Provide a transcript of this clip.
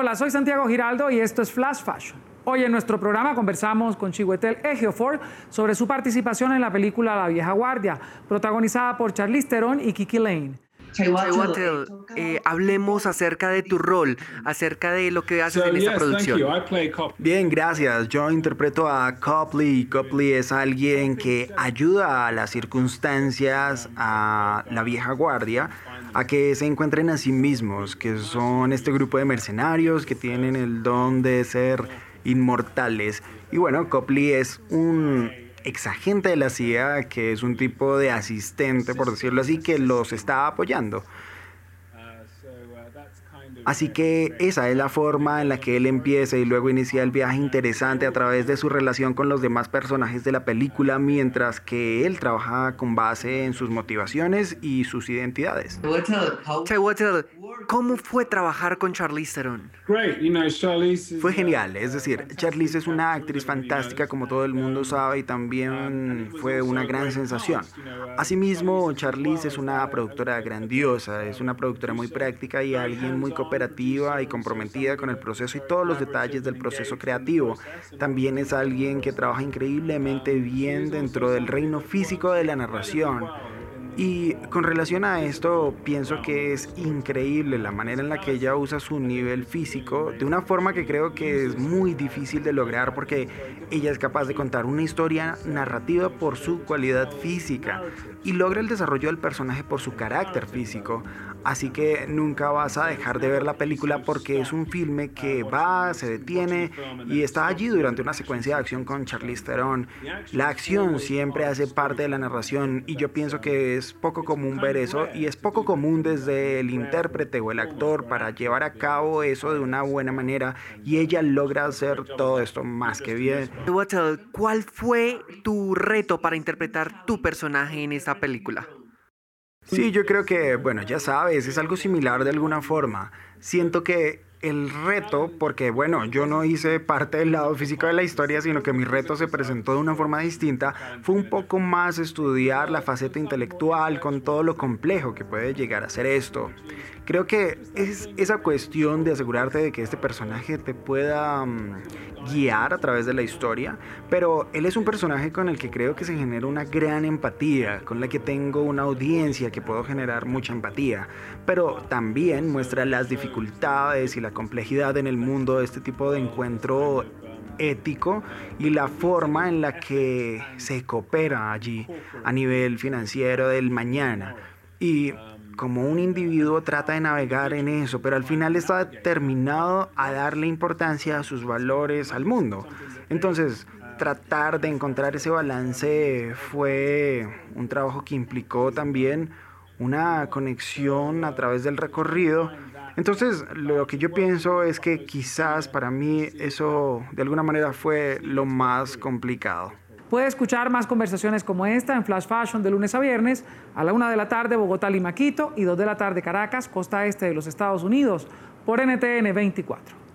Hola, soy Santiago Giraldo y esto es Flash Fashion. Hoy en nuestro programa conversamos con Chihuetel Ejiofor sobre su participación en la película La Vieja Guardia, protagonizada por Charlize Theron y Kiki Lane. Chaiwatel, eh, hablemos acerca de tu rol, acerca de lo que haces en esta producción. Bien, gracias. Yo interpreto a Copley. Copley es alguien que ayuda a las circunstancias, a la vieja guardia, a que se encuentren a sí mismos, que son este grupo de mercenarios que tienen el don de ser inmortales. Y bueno, Copley es un exagente de la CIA, que es un tipo de asistente, por decirlo así, que los está apoyando. Así que esa es la forma en la que él empieza y luego inicia el viaje interesante a través de su relación con los demás personajes de la película, mientras que él trabaja con base en sus motivaciones y sus identidades. ¿Cómo fue trabajar con Charlize Theron? Fue genial, es decir, Charlize es una actriz fantástica como todo el mundo sabe y también fue una gran sensación. Asimismo, Charlize es una productora grandiosa, es una productora muy práctica y alguien muy cooperativa y comprometida con el proceso y todos los detalles del proceso creativo. También es alguien que trabaja increíblemente bien dentro del reino físico de la narración. Y con relación a esto, pienso que es increíble la manera en la que ella usa su nivel físico de una forma que creo que es muy difícil de lograr porque ella es capaz de contar una historia narrativa por su cualidad física y logra el desarrollo del personaje por su carácter físico. Así que nunca vas a dejar de ver la película porque es un filme que va, se detiene y está allí durante una secuencia de acción con Charlize Theron. La acción siempre hace parte de la narración y yo pienso que es poco común ver eso y es poco común desde el intérprete o el actor para llevar a cabo eso de una buena manera y ella logra hacer todo esto más que bien. ¿Cuál fue tu reto para interpretar tu personaje en esta película? Sí, yo creo que, bueno, ya sabes, es algo similar de alguna forma. Siento que el reto, porque bueno, yo no hice parte del lado físico de la historia, sino que mi reto se presentó de una forma distinta, fue un poco más estudiar la faceta intelectual con todo lo complejo que puede llegar a ser esto. Creo que es esa cuestión de asegurarte de que este personaje te pueda mm, guiar a través de la historia, pero él es un personaje con el que creo que se genera una gran empatía, con la que tengo una audiencia que puedo generar mucha empatía, pero también muestra las dificultades y la complejidad en el mundo este tipo de encuentro ético y la forma en la que se coopera allí a nivel financiero del mañana. Y como un individuo trata de navegar en eso, pero al final está determinado a darle importancia a sus valores al mundo. Entonces, tratar de encontrar ese balance fue un trabajo que implicó también una conexión a través del recorrido. Entonces, lo que yo pienso es que quizás para mí eso de alguna manera fue lo más complicado. Puede escuchar más conversaciones como esta en Flash Fashion de lunes a viernes a la una de la tarde Bogotá, Lima, Quito y dos de la tarde Caracas, costa este de los Estados Unidos, por NTN 24.